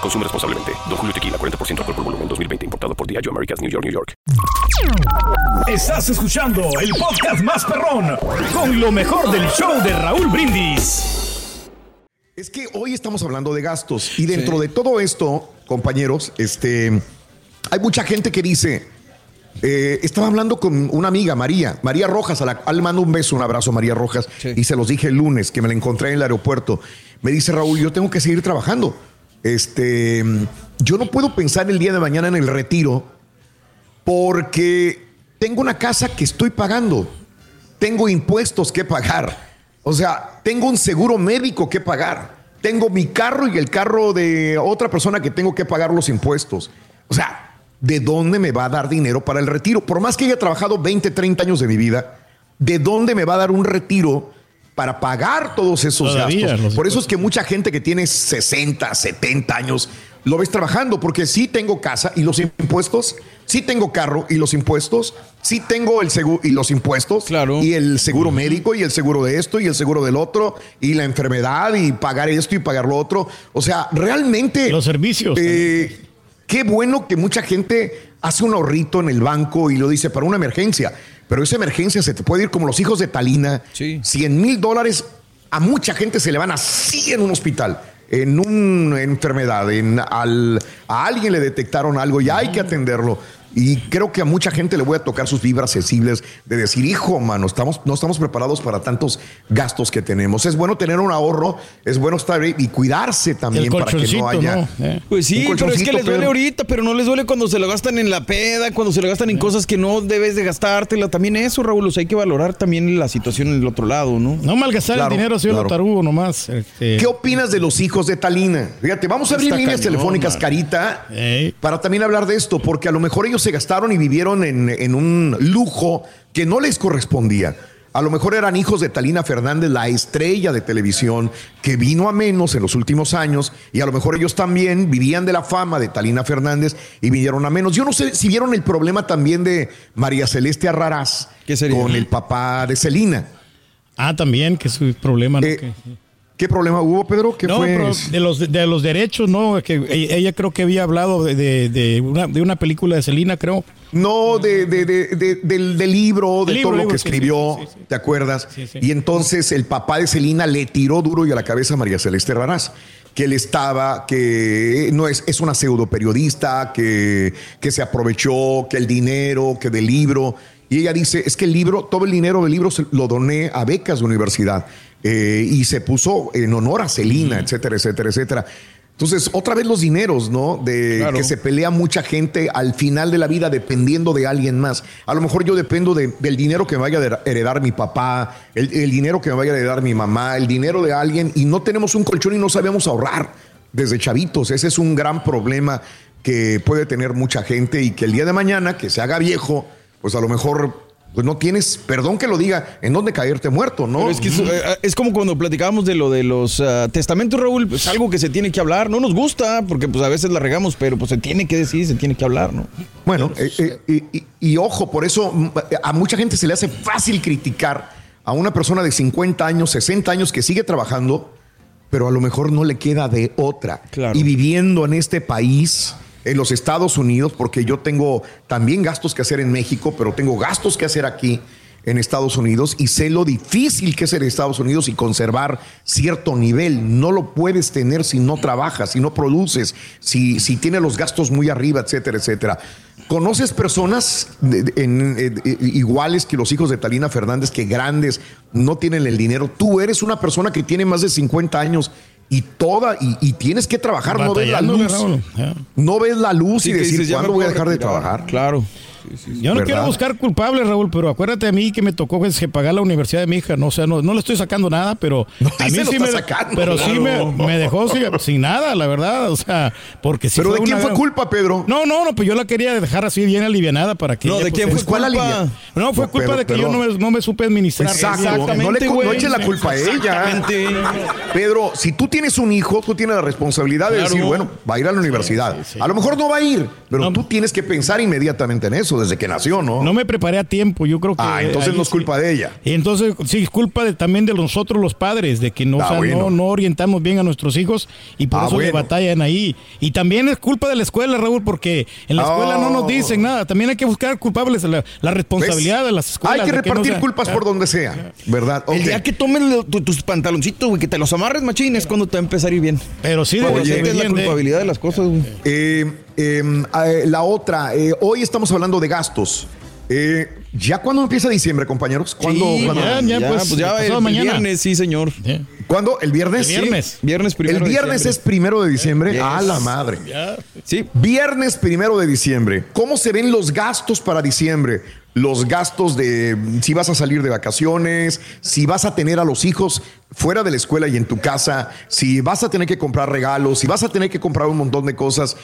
Consume responsablemente. Don Julio Tequila, 40% alcohol por volumen, 2020. Importado por Diageo Americas, New York, New York. Estás escuchando el podcast más perrón con lo mejor del show de Raúl Brindis. Es que hoy estamos hablando de gastos y dentro de todo esto, compañeros, este, hay mucha gente que dice, eh, estaba hablando con una amiga, María, María Rojas, a la cual le mando un beso, un abrazo a María Rojas, y se los dije el lunes que me la encontré en el aeropuerto. Me dice Raúl, yo tengo que seguir trabajando. Este, yo no puedo pensar el día de mañana en el retiro porque tengo una casa que estoy pagando, tengo impuestos que pagar, o sea, tengo un seguro médico que pagar, tengo mi carro y el carro de otra persona que tengo que pagar los impuestos. O sea, ¿de dónde me va a dar dinero para el retiro? Por más que haya trabajado 20, 30 años de mi vida, ¿de dónde me va a dar un retiro para pagar todos esos Todavía, gastos? Por eso es que mucha gente que tiene 60, 70 años lo ves trabajando, porque sí tengo casa y los impuestos, sí tengo carro y los impuestos, sí tengo el seguro y los impuestos, y el seguro médico y el seguro de esto y el seguro del otro y la enfermedad y pagar esto y pagar lo otro. O sea, realmente... Los servicios. Eh, qué bueno que mucha gente hace un ahorrito en el banco y lo dice para una emergencia. Pero esa emergencia se te puede ir como los hijos de Talina. 100 mil dólares a mucha gente se le van así en un hospital, en una enfermedad, en al, a alguien le detectaron algo y hay que atenderlo. Y creo que a mucha gente le voy a tocar sus vibras sensibles de decir, hijo, mano, estamos, no estamos preparados para tantos gastos que tenemos. Es bueno tener un ahorro, es bueno estar ahí y cuidarse también para que no haya. Pues sí, pero es que les duele ahorita, pero no les duele cuando se lo gastan en la peda, cuando se lo gastan en cosas que no debes de gastártela. También eso, Raúl, o sea, hay que valorar también la situación en el otro lado, ¿no? No malgastar Claro, el dinero, señor claro. tarugo nomás. este. ¿Qué opinas de los hijos de Talina? Fíjate, vamos a abrir Está líneas cañón, telefónicas, man. Carita, para también hablar de esto, porque a lo mejor ellos se gastaron y vivieron en, en un lujo que no les correspondía. A lo mejor eran hijos de Talina Fernández, la estrella de televisión, que vino a menos en los últimos años, y a lo mejor ellos también vivían de la fama de Talina Fernández y vinieron a menos. Yo no sé si vieron el problema también de María Celeste Arrarás con el papá de Celina. Ah, también, que es su problema. ¿no? Eh, Que- ¿Qué problema hubo, Pedro? ¿Qué no, fue? pero de los, de los derechos, ¿no? Que ella, ella creo que había hablado de, de- de una, de una película de Selena, creo. No, de, de- de- de- del, del libro, de Libro, todo lo que sí, escribió, ¿te acuerdas? Y entonces el papá de Celina le tiró duro y a la cabeza a María Celeste Raraz, que él estaba, que no es, es una pseudo periodista, que, que se aprovechó, que el dinero, que del libro. Y ella dice, es que el libro, todo el dinero del libro se lo doné a becas de universidad. Eh, y se puso en honor a Celina, etcétera, etcétera, etcétera. Entonces, otra vez los dineros, ¿no? De Claro. que se pelea mucha gente al final de la vida dependiendo de alguien más. A lo mejor yo dependo de- del dinero que me vaya a heredar mi papá, el, el dinero que me vaya a heredar mi mamá, el dinero de alguien y no tenemos un colchón y no sabemos ahorrar desde chavitos. Ese es un gran problema que puede tener mucha gente y que el día de mañana, que se haga viejo, pues a lo mejor pues no tienes, perdón que lo diga, en dónde caerte muerto, ¿no? Pero es que es, eh, es como cuando platicábamos de lo de los ah, testamentos, Raúl, pues algo que se tiene que hablar. No nos gusta, porque pues a veces la regamos, pero pues se tiene que decir, se tiene que hablar, ¿no? Bueno, eh, eh, y, y- y ojo, por eso mm, a mucha gente se le hace fácil criticar a una persona de 50 años, 60 años que sigue trabajando, pero a lo mejor no le queda de otra. Y viviendo en este país, en los Estados Unidos, porque yo tengo también gastos que hacer en México, pero tengo gastos que hacer aquí. en Estados Unidos y sé lo difícil que es en Estados Unidos y conservar cierto nivel. No lo puedes tener si no trabajas, si no produces, si, si tienes los gastos muy arriba, etcétera, etcétera. ¿Conoces personas eh, iguales que los hijos de Talina Fernández, que grandes, no tienen el dinero? Tú eres una persona que tiene más de 50 años y toda, y, y tienes que trabajar, no ves la luz. No ves la luz Sí, y decir, dices, ¿cuándo voy a dejar de retirar. trabajar? Claro. Yo no ¿Verdad? quiero buscar culpables, Raúl, pero acuérdate a mí que me tocó pues, que pagar la universidad de mi hija. No, o sea, no, no le estoy sacando nada, pero No, a sí mí sí me, sacando, pero sí me, me dejó sin, sin nada, la verdad. O sea, porque sí ¿Pero de una quién fue culpa, Pedro? No, no, no, pues yo la quería dejar así bien alivianada para que. No, ella, ¿de pues, quién eh, fue ¿cuál culpa? alivia? No, fue No, culpa Pedro, de que yo no me, no me supe administrar. Exacto. Exactamente, no le, no eches la culpa a ella. Pedro, si tú tienes un hijo, tú tienes la responsabilidad de Claro. decir, bueno, va a ir a la universidad. A lo mejor no va a ir, pero tú tienes que pensar inmediatamente en eso desde que nació, ¿no? No me preparé a tiempo, yo creo que. ah, entonces no es sí. culpa de ella. Y entonces, sí, es culpa de, también de nosotros los padres, de que no, Ah, o sea, bueno. no, no orientamos bien a nuestros hijos y por Ah, eso le bueno. batallan ahí. Y también es culpa de la escuela, Raúl, porque en la escuela no nos Oh. dicen nada. También hay que buscar culpables, la, la responsabilidad ¿Ves? de las escuelas. Hay que de no repartir sea- culpas por donde sea, ¿verdad? El Ok. día que tu- tus pantaloncitos, güey, que te los amarres, machín, es cuando te va a empezar a ir bien. Pero sí, Oye, es la de- culpabilidad de las cosas, güey. Eh, eh, eh, la otra, eh, hoy estamos hablando de gastos. Eh, ¿Ya cuándo empieza diciembre, compañeros? ¿Cuándo? Sí, cuándo- ya, ya, ya, pues, pues, ya el, mañana. viernes, sí, señor. ¿Cuándo? ¿El viernes? El viernes. Viernes primero El viernes es primero de diciembre. Yes. A la madre. Sí. Viernes primero de diciembre. ¿Cómo se ven los gastos para diciembre? Los gastos de si vas a salir de vacaciones, si vas a tener a los hijos fuera de la escuela y en tu casa, si vas a tener que comprar regalos, si vas a tener que comprar un montón de cosas.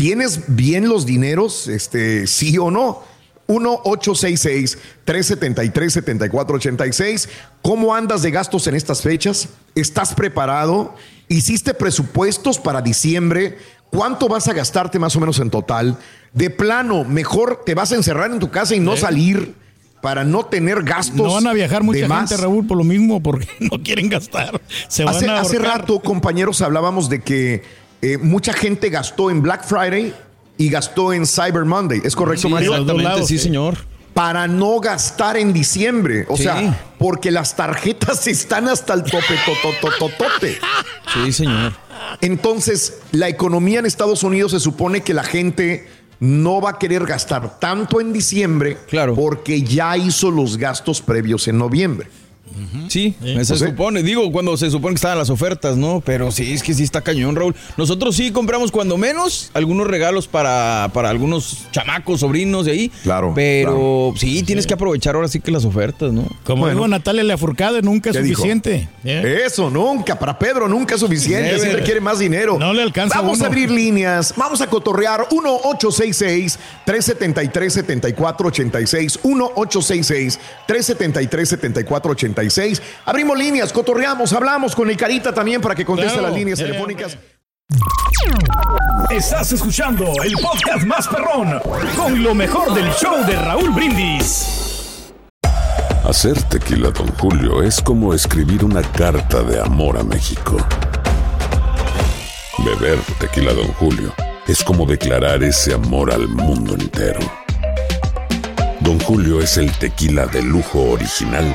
¿Tienes bien los dineros? Este, sí o no. 1-866-373-7486. ¿Cómo andas de gastos en estas fechas? ¿Estás preparado? ¿Hiciste presupuestos para diciembre? ¿Cuánto vas a gastarte más o menos en total? De plano, mejor te vas a encerrar en tu casa y no salir para no tener gastos. No van a viajar mucha gente, Raúl, por lo mismo, porque no quieren gastar. Se van Hace, a hace ahorcar. rato, compañeros, hablábamos de que eh, mucha gente gastó en Black Friday y gastó en Cyber Monday. ¿Es correcto, Sí, Mario? exactamente, lados, sí, sí. señor. para no gastar en diciembre. O Sí. sea, porque las tarjetas están hasta el tope, totototote. Sí, señor. Entonces, la economía en Estados Unidos se supone que la gente no va a querer gastar tanto en diciembre Claro. porque ya hizo los gastos previos en noviembre. Sí, se sea- supone, digo, cuando se supone que estaban las ofertas, ¿no? Pero sí, es que sí está cañón, Raúl. Nosotros sí compramos cuando menos algunos regalos para, para algunos chamacos, sobrinos de ahí. Claro, Pero sí, tienes que aprovechar ahora sí que las ofertas, ¿no? Como Bueno. dijo Natalia Lafourcade, nunca es suficiente. ¿eh? Eso, nunca. Para Pedro nunca es suficiente. Never. Siempre quiere más dinero. No le alcanza a Vamos uno. a abrir líneas. Vamos a cotorrear. 1-866-373-7486. 1-866-373-7486. Abrimos líneas, cotorreamos, hablamos con el Carita también para que conteste Claro. las líneas telefónicas. Estás escuchando el podcast más perrón con lo mejor del show de Raúl Brindis. Hacer tequila, Don Julio, es como escribir una carta de amor a México. Beber tequila, Don Julio, es como declarar ese amor al mundo entero. Don Julio es el tequila de lujo original,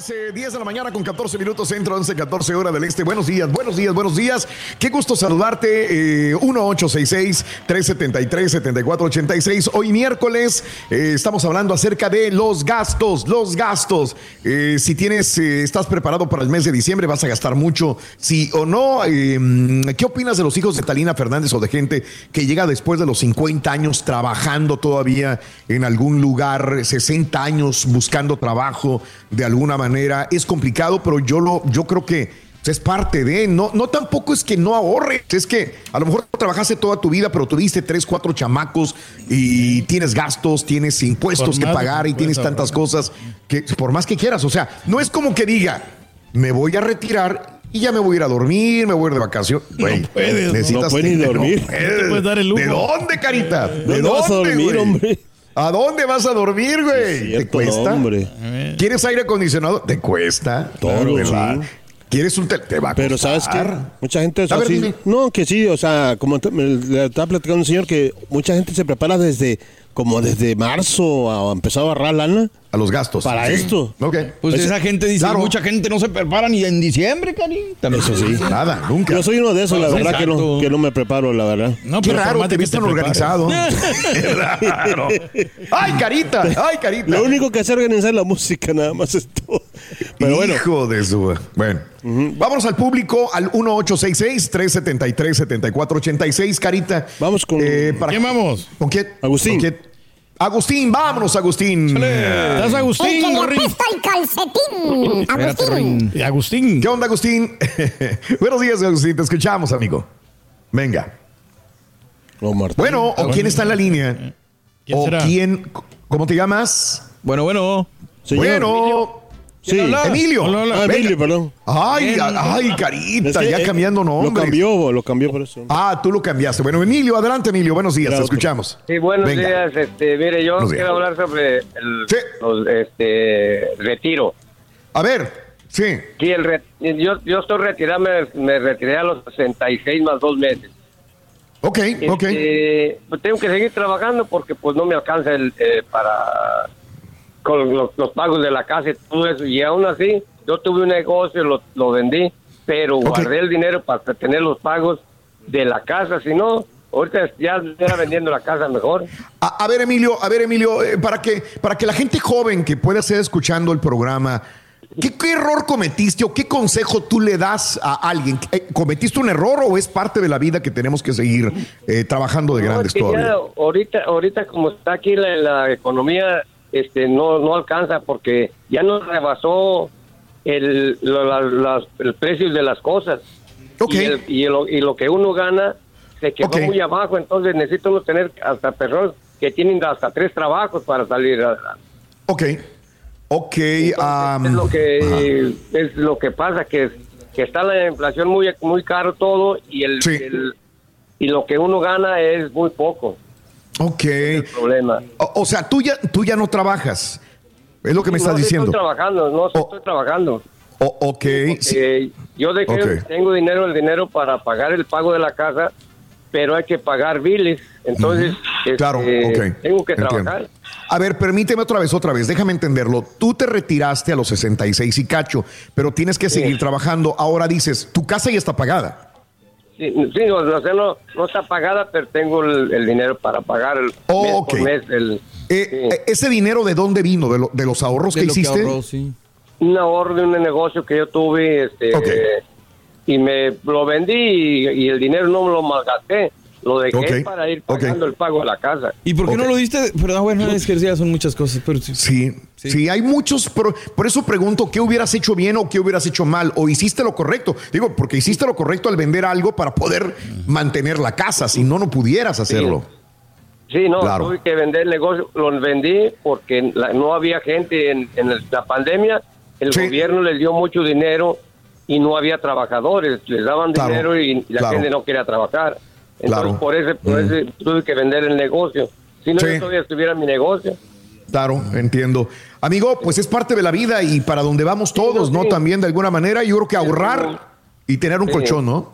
Muy buenos días. días, eh, 10 de la mañana con 14 minutos, centro 11, 14 horas del este. Buenos días, buenos días, buenos días. Qué gusto saludarte. Eh, 1866-373-7486. Hoy miércoles eh, estamos hablando acerca de los gastos, los gastos. Eh, si tienes, eh, estás preparado para el mes de diciembre, vas a gastar mucho, sí o no. Eh, ¿Qué opinas de los hijos de Talina Fernández o de gente que llega después de los 50 años trabajando todavía en algún lugar, 60 años buscando trabajo de alguna manera? Es complicado, pero yo, lo, yo creo que es parte de, no, no tampoco es que no ahorres, es que a lo mejor trabajaste toda tu vida, pero tuviste tres, cuatro chamacos y tienes gastos, tienes impuestos que pagar y tienes tantas cosas que por más que quieras, o sea, no es como que diga, me voy a retirar y ya me voy a ir a dormir, me voy a ir de vacaciones. Güey, puedes, necesitas- no puedes ni dormir. puedes. te puedes dar el lujo. ¿De dónde, carita? ¿De ¿Dónde vas a dormir, güey? hombre? ¿A dónde vas a dormir, güey? ¿Te cuesta? hombre. ¿Quieres aire acondicionado? Te cuesta. Todo, sí. ¿Quieres un tel- te va a Pero ¿sabes qué? Mucha gente es A ver, así. dime. No, que sí, o sea, como me- le estaba platicando un señor que mucha gente se prepara desde como desde marzo a empezar a ahorrar lana A los gastos. para Sí. esto. Ok. Pues esa gente dice, claro. mucha gente no se prepara ni en diciembre, Cari. También Eso sí. Nada, nunca. Yo soy uno de esos, la verdad, que no, que no me preparo, la verdad. No, Qué pero raro, te prepares. organizado. Qué raro. Ay, carita, ay, carita. Lo único que hace es organizar la música, nada más es todo. Pero bueno, Hijo de su. Bueno, vámonos al público al 1866-373-7486, carita. Vamos con- para- ¿Quién vamos? ¿Con quién? Agustín. ¿Con quién? Agustín, vámonos, Agustín. ¿Estás El que Agustín? le el calcetín. Espérate, Agustín. Y Agustín. ¿Qué onda, Agustín? Buenos días, Agustín. Te escuchamos, amigo. Venga. Marta. Bueno, ¿o quién está en la línea? ¿Quién ¿O será? quién? ¿Cómo te llamas? Bueno, bueno. Señor. Bueno. Sí. habla? Emilio. Hola, hola. Ah. Emilio, perdón. Ay, ay, carita, Es que, ya cambiando nombres. Lo cambió, lo cambió por eso. Ah, tú lo cambiaste. Bueno, Emilio, adelante, Emilio. Buenos días, te escuchamos. Sí, buenos Venga. días. Este, mire, yo Buenos días. quiero hablar sobre el Sí. los, este, retiro. A ver, sí. Sí, el re- yo, yo estoy retirado, me, me retiré a los 66 más dos meses. Ok, ok. Este, pues tengo que seguir trabajando porque pues no me alcanza el eh, para con los, los pagos de la casa y todo eso. Y aún así, yo tuve un negocio, lo, lo vendí, pero guardé el dinero para tener los pagos de la casa. Si no, ahorita ya estuviera vendiendo la casa mejor. A, a ver, Emilio, a ver, Emilio, eh, para que, para que la gente joven que pueda estar escuchando el programa, ¿qué, qué error cometiste o qué consejo tú le das a alguien? Eh, ¿Cometiste un error o es parte de la vida que tenemos que seguir eh, trabajando de No, grandes es que ya todavía? ahorita, ahorita como está aquí la, la economía, este, no, no alcanza porque ya nos rebasó el, lo- la- las- el precio de las cosas. Ok. Y, el- y lo, y lo que uno gana se quedó muy abajo, entonces necesita uno tener hasta personas que tienen hasta tres trabajos para salir adelante. Ok, ok. es lo que es lo que pasa que, que está la inflación muy muy caro todo y el, Sí. el- y lo que uno gana es muy poco ok. el problema O, o sea, tú ya, tú ya no trabajas. Es lo que me No, estás diciendo. Estoy trabajando, no Oh. estoy trabajando. O- ok, sí. Yo dejé, Ok. tengo dinero, el dinero para pagar el pago de la casa, pero hay que pagar biles, entonces este, Claro, ok. tengo que Entiendo. trabajar. A ver, permíteme otra vez, otra vez, déjame entenderlo. Tú te retiraste a los 66 y cacho, pero tienes que seguir trabajando. Ahora dices, tu casa ya está pagada. Sí, no, o sea, no, no está pagada, pero tengo el, el dinero para pagar el Oh, mes ok. por mes. El, Eh, eh, ¿Ese dinero de dónde vino? ¿De, lo- de los ahorros De que lo que hiciste? ahorró, sí. un ahorro de un negocio que yo tuve este, y me lo vendí y, y el dinero no me lo malgasté. Lo dejé Ok, para ir pagando el pago de la casa. ¿Y por qué no lo diste? Pero bueno, es que ya son muchas cosas. Pero sí. Sí, sí, hay muchos. Por, por eso pregunto, ¿qué hubieras hecho bien o qué hubieras hecho mal? ¿O hiciste lo correcto? Digo, porque hiciste lo correcto al vender algo para poder mantener la casa, si no, no pudieras hacerlo. Sí, no, Claro. tuve que vender el negocio, lo vendí porque la- no había gente en, en el- la pandemia, el Sí. gobierno les dio mucho dinero y no había trabajadores, les daban Claro, dinero y la claro. gente no quería trabajar. Entonces Claro. por eso, por Mm. tuve que vender el negocio. Si no, Sí. yo todavía estuviera en mi negocio. Claro, entiendo. Amigo, pues es parte de la vida y para donde vamos todos, ¿no? sí. También de alguna manera, yo creo que ahorrar y tener un colchón, ¿no?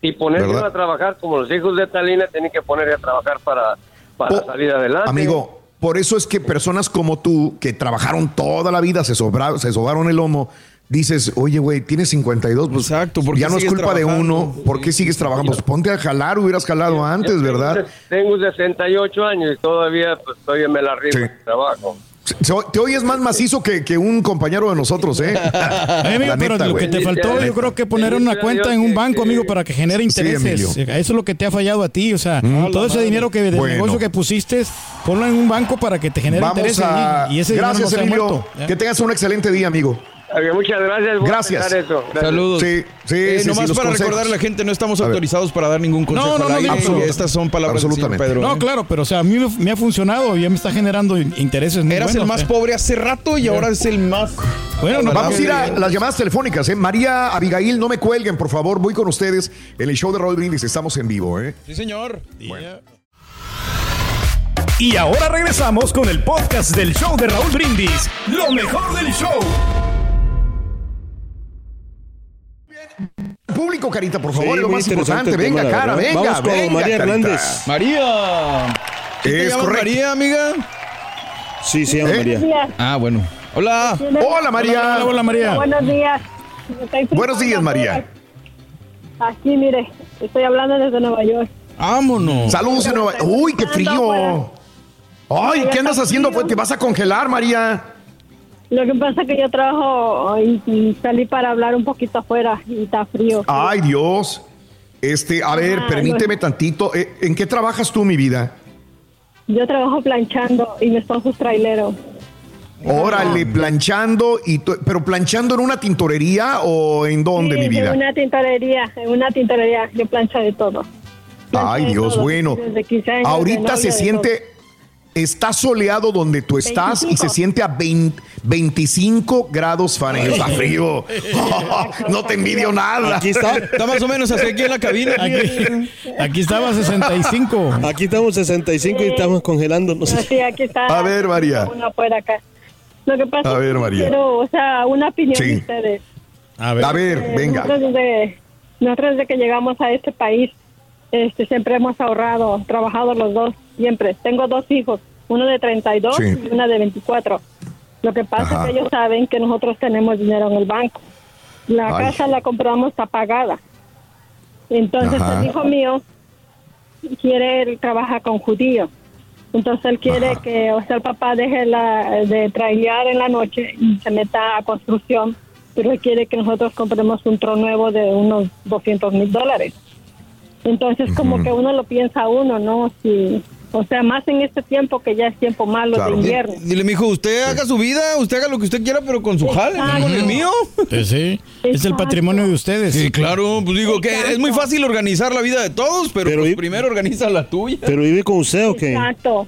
Y ponerse a trabajar como los hijos de Talina tienen que ponerse a trabajar para, para Oh, salir adelante. Amigo, por eso es que personas como tú, que trabajaron toda la vida, se, sobra- se sobaron el lomo, dices, oye, güey, tienes 52, pues Exacto, ¿por qué ya no es culpa de uno, ¿por qué sigues trabajando? Pues ponte a jalar, hubieras jalado antes, ¿verdad? Tengo 68 años y todavía pues todavía me la arriba de trabajo. Se- Te oyes más macizo que, que un compañero de nosotros, ¿eh? Pero neta, lo que te faltó, yo creo que poner una cuenta en un banco, amigo, para que genere Sí, intereses. Emilio. Eso es lo que te ha fallado a ti. O sea, Mm. todo ese dinero que del Bueno. negocio que pusiste, ponlo en un banco para que te genere Vamos intereses. a... y, ese dinero Gracias, Emilio. Que tengas un excelente día, amigo. Muchas gracias. Gracias. eso. Gracias. Saludos. Sí, sí, Eh, sí, nomás sí, para recordar a la gente, no estamos autorizados para dar ningún consejo No, no, al no, aire. Estas son palabras absolutamente. Pedro. No, ¿eh? claro, pero o sea, a mí me, ha funcionado y ya me está generando in- intereses muy Eras buenos, el más ¿eh? pobre hace rato y ahora es el más. Bueno, no, Vamos a ir a las llamadas telefónicas, ¿eh? María, Abigail, no me cuelguen, por favor. Voy con ustedes en el show de Raúl Brindis. Estamos en vivo, ¿eh? Sí, señor. Y ahora regresamos con el podcast del show de Raúl Brindis. Lo mejor del show. Público, Carita, por Sí, favor, es lo más importante. Venga, tema, cara, venga, Vamos con venga, María Carita. Hernández. María. ¿Sí Es correcto. María, amiga? Sí, llama ¿Eh? María. Ah, bueno. Hola. Hola, María. Hola, hola, María. Buenos días. Buenos días, María. Aquí, mire, estoy hablando desde Nueva York. Vámonos. Saludos en Nueva Uy, qué frío. Ay, ¿qué andas haciendo? Pues te vas a congelar, María. Lo que pasa es que yo trabajo y, y salí para hablar un poquito afuera y está frío. Ay, Dios. Este, a ver, Ah, permíteme tantito. Eh, ¿En qué trabajas tú, mi vida? Yo trabajo planchando y mi esposo es trailero. Órale, planchando, y pero planchando en una tintorería o en dónde, Sí, mi vida? En una tintorería, en una tintorería. Yo plancho de todo. Ay, de Dios, todo, bueno. desde 15 años, de Ahorita se siente, está soleado donde tú estás y 25. se siente a 20 25 grados Fahrenheit. Está frío. no te envidio nada. Aquí está. Está más o menos así aquí en la cabina. Aquí, aquí estaba 65. Aquí estamos 65 y estamos congelándonos. Así, aquí está. A ver, María. Uno afuera acá. Lo que pasa A ver, María. quiero, o sea, una opinión Sí. de ustedes. A ver. A ver, Eh, venga. Nosotros desde, nosotros desde que llegamos a este país, este, siempre hemos ahorrado, trabajado los dos, siempre. Tengo dos hijos, uno de 32 Sí. y una de 24. Lo que pasa Ajá. es que ellos saben que nosotros tenemos dinero en el banco. La Ay. casa la compramos está pagada. Entonces Ajá. el hijo mío quiere, él trabaja con judíos. Entonces él quiere Ajá. que, o sea, el papá deje la, de trailear en la noche y se meta a construcción, pero él quiere que nosotros compremos un tron nuevo de unos 200 mil dólares. Entonces como que uno lo piensa uno, ¿no? Si, o sea, más en este tiempo que ya es tiempo malo Claro. de invierno. Dile, mijo, usted haga su vida, usted haga lo que usted quiera, pero con su jale, no con el mío. Sí, sí. Es el patrimonio de ustedes. Sí, claro, pues digo que es muy fácil organizar la vida de todos, pero, Pero pues primero organiza la tuya. ¿Pero vive con usted o qué? Exacto.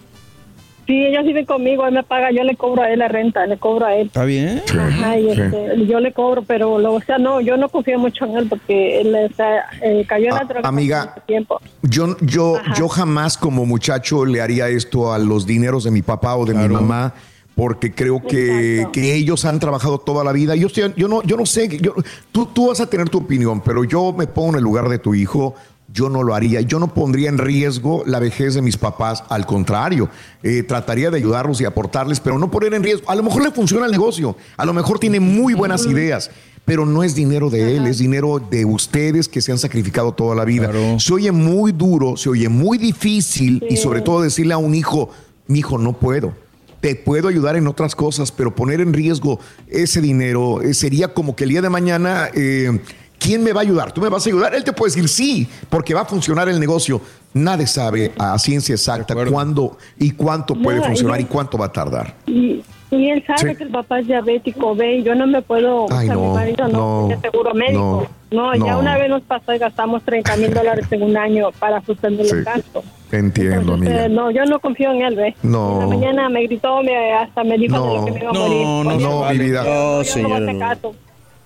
Sí, ellos viven conmigo, él me paga, yo le cobro a él la renta, le cobro a él. Está bien. Ajá, y este, yo le cobro, pero lo, o sea, no, yo no confío mucho en él porque él está, eh, cayó en la Ah, droga amiga. tiempo. Yo, yo, Ajá. yo jamás como muchacho le haría esto a los dineros de mi papá o de mi mamá. Porque creo que, que ellos han trabajado toda la vida. Yo, estoy, yo, no, yo no sé, yo, tú, tú vas a tener tu opinión, pero yo me pongo en el lugar de tu hijo. Yo no lo haría. Yo no pondría en riesgo la vejez de mis papás. Al contrario, eh, trataría de ayudarlos y aportarles, pero no poner en riesgo. A lo mejor le funciona el negocio. A lo mejor tiene muy buenas ideas, pero no es dinero de él, es dinero de ustedes que se han sacrificado toda la vida. Claro. Se oye muy duro, se oye muy difícil y sobre todo decirle a un hijo, mi hijo, no puedo. Te puedo ayudar en otras cosas, pero poner en riesgo ese dinero eh, sería como que el día de mañana, eh, ¿quién me va a ayudar? ¿Tú me vas a ayudar? Él te puede decir sí, porque va a funcionar el negocio. Nadie sabe a ciencia exacta cuándo y cuánto puede No, y funcionar no- y cuánto va a tardar. Y, y él sabe Sí. que el papá es diabético, ve, y yo no me puedo, Ay, no, mi marido no, no, tiene seguro médico. No, no, ya no. una vez nos pasó y gastamos 30 mil dólares en un año para suspender Sí. gastos. Te entiendo, Entonces, amiga. eh, no, yo no confío en él, ve. No. En la mañana me gritó, me, hasta me dijo No. que me iba a No, morir. no, no, vale. mi vida. No, yo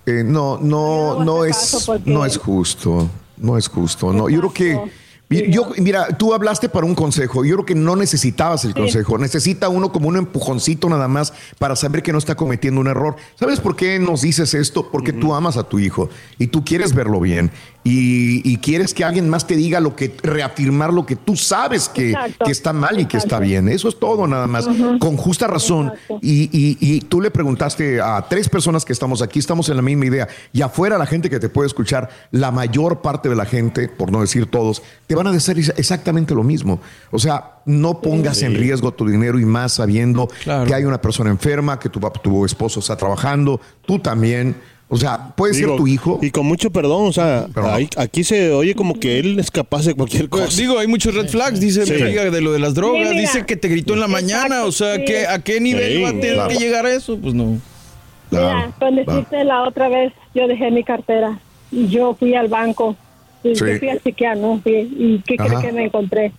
Eh, no, no, no es, no es justo, no es justo. No, yo creo que. Yo, mira, tú hablaste para un consejo. Yo creo que no necesitabas el consejo. Necesita uno como un empujoncito nada más para saber que no está cometiendo un error. ¿Sabes por qué nos dices esto? Porque tú amas a tu hijo y tú quieres verlo bien. y, y quieres que alguien más te diga lo que, reafirmar lo que tú sabes que, que está mal y que está bien. Eso es todo nada más, con justa razón. Y, y- y tú le preguntaste a tres personas que estamos aquí, estamos en la misma idea, y afuera la gente que te puede escuchar, la mayor parte de la gente, por no decir todos, te van a decir ex- exactamente lo mismo. O sea, no pongas en riesgo tu dinero y más sabiendo que hay una persona enferma, que tu, tu esposo está trabajando, tú también. O sea, puede ser Digo, tu hijo. Y con mucho perdón, o sea, aquí se oye como que él es capaz de cualquier cosa. Pues, digo, hay muchos red flags, dice Sí. mi amiga de lo de las drogas, Sí, dice que te gritó en la mañana, o sea, sí. ¿qué, ¿a qué nivel Sí, va a tener claro. que llegar a eso? Pues no. Mira, con decirte la otra vez, yo dejé mi cartera. y Yo fui al banco. Y Sí. Yo fui al psiquiatra. fui- ¿Y qué crees que me encontré?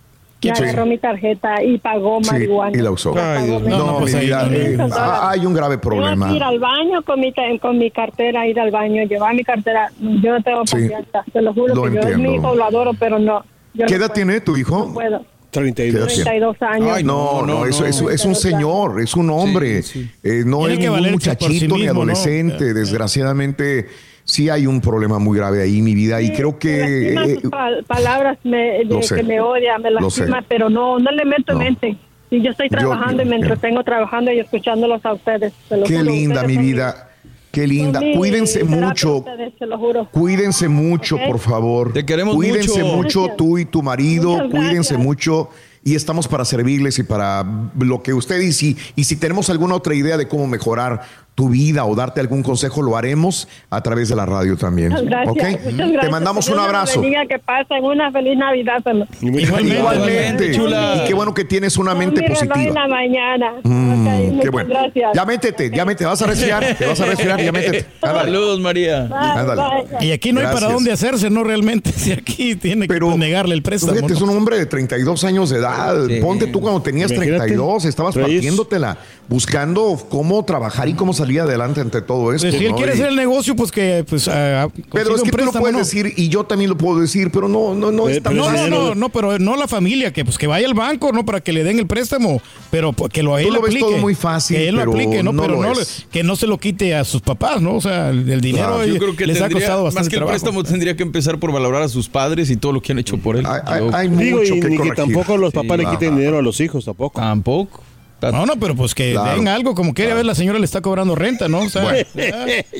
Me Sí. agarró mi tarjeta y pagó Sí, marihuana. y la usó. Ay, Dios mío. No, No, pues mi ahí vida, no. eh, ah, hay un grave problema. que ir al baño con mi, con mi cartera, ir al baño, llevar mi cartera. Yo no tengo Sí. confianza. Te lo juro Lo que yo es entiendo. mi hijo, lo adoro, pero no. Yo ¿Qué no edad puedo, tiene tu hijo? No puedo. 32. ¿Qué edad tiene? 32 años. Ay, No, no, no, eso, no. eso es un señor, es un hombre. Sí, sí. Eh, no Tiene es sí muchachito ni mismo, ¿no? adolescente. Desgraciadamente, sí hay un problema muy grave ahí, mi vida. Y creo que. eh, sus pal- palabras me, de sé. que me odia, me lastima, pero no, no le meto No. en mente. Si yo estoy Yo- trabajando y me entretengo trabajando y escuchándolos a ustedes. qué linda, ustedes mi vida. Qué linda. mi Cuídense mucho. ustedes, se lo juro. Cuídense mucho, por favor. Te queremos Cuídense mucho. mucho, tú y tu marido. Cuídense mucho. Y estamos para servirles y para lo que usted y si, y si tenemos alguna otra idea de cómo mejorar tu vida o darte algún consejo, lo haremos a través de la radio también. Gracias. ¿Ok? muchas gracias. Te mandamos un abrazo. bendiga, que pasen una feliz Navidad. Igualmente, Igualmente. chula. Y qué bueno que tienes una mente Mírenlo en positiva. la mañana. Mm, qué bueno. gracias. Ya métete, ya métete. Vas a resfriar, te vas a resfriar, ya métete. Ándale. Saludos, María. Bye, Ándale. bye. Y aquí no hay para dónde hacerse, ¿no? Realmente, si aquí tiene que Pero, negarle el préstamo. Fíjate, es un hombre de 32 años de edad. Sí. Ponte tú cuando tenías Imagínate. 32, estabas partiéndotela, buscando cómo trabajar y cómo salir adelante ante todo esto. Pues, si él ¿no? quiere Y- hacer el negocio, pues que pues Pedro, consiga es que tú lo puedes ¿no? decir y yo también lo puedo decir, pero no, no, no es Eh, pero No, no, no, no. pero no la familia, que pues que vaya al banco, ¿no? Para que le den el préstamo, pero pues, que lo él Tú lo ves aplique. todo muy fácil, Que él lo pero aplique, ¿no? no pero no, que no se lo quite a sus papás, ¿no? O sea, el, dinero Claro. eh, Yo creo que les ha costado más bastante que el trabajo. préstamo tendría que empezar por valorar a sus padres y todo lo que han hecho por él. Hay, Digo, mucho y que ni que tampoco los papás le Ajá. quiten dinero a los hijos, tampoco. Tampoco. No, no, pero pues que Claro. den algo, como que a ver, la señora le está cobrando renta, ¿no? O sea, Bueno.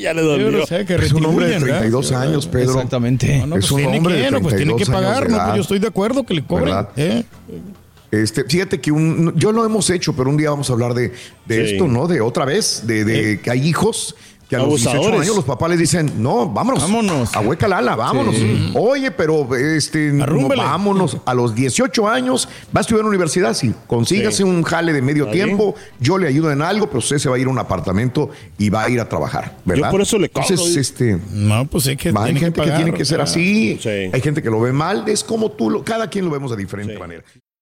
ya le yo dolió. no sé, que Es un hombre de retribuyan, ¿verdad? 32 años, Pedro. Exactamente. No, no, Es pues un tiene hombre de que, no, pues tiene que 32 pagar, no, pues yo estoy de acuerdo que le cobren. ¿eh? Este, fíjate que un, yo lo hemos hecho, pero un día vamos a hablar de, de Sí. esto, ¿no? De otra vez, de, de que hay hijos que a los 18 Abusadores. años los papás les dicen, no, vámonos. Vámonos. A Huecalala, vámonos. Oye, pero este, no, vámonos. A los 18 años va a estudiar en la universidad, sí. Consígase Sí. un jale de medio tiempo, yo le ayudo en algo, pero usted se va a ir a un apartamento y va a ir a trabajar, ¿verdad? Yo por eso le cobro, Entonces, este... No, pues es que Hay gente que, pagar, tiene que ser así, Sí. hay gente que lo ve mal, es como tú, lo, cada quien lo vemos de diferente manera.